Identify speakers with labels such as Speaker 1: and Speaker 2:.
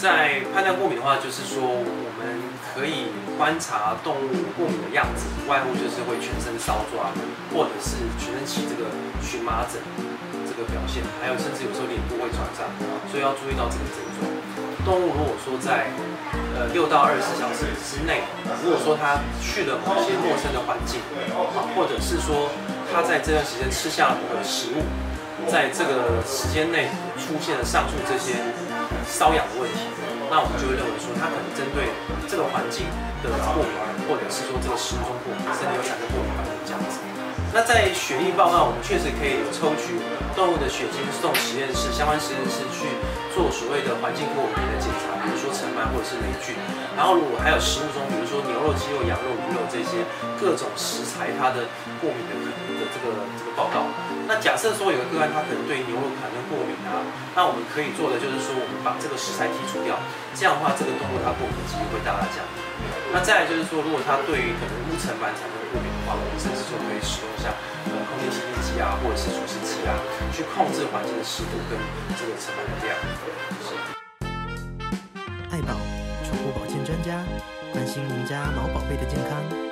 Speaker 1: 在判断过敏的话，就是说我们可以观察动物过敏的样子，外乎就是会全身搔抓，或者是全身起这个荨麻疹这个表现，还有甚至有时候脸部会肿胀，所以要注意到这个症状。动物如果说在呃六到二十四小时之内，如果说它去了某些陌生的环境，啊或者是说它在这段时间吃下了某个食物，在这个时间内出现了上述这些瘙痒的问题，那我们就会认为说它可能针对这个环境的过敏，或者是说这个食物中过敏，甚至有产生过敏这样子。那在血液报告，我们确实可以抽取动物的血清送实验室，相关实验室去做所谓的环境过敏的检查，比如说尘螨或者是霉菌。然后如果还有食物中，牛肉、鸡肉、羊肉、鱼肉这些各种食材，它的过敏的可能的这个这个报告。那假设说有个个案，他可能对牛肉产生过敏啊，那我们可以做的就是说，我们把这个食材剔除掉，这样的话，这个动物它过敏的几率会大大降低。那再来就是说，如果它对于可能乌尘螨产生过敏的话，我们甚至就可以使用像呃空气清净机啊，或者是除湿机啊，去控制环境的湿度跟这个尘螨的量。是。
Speaker 2: 爱宝专家，关心您家毛宝贝的健康。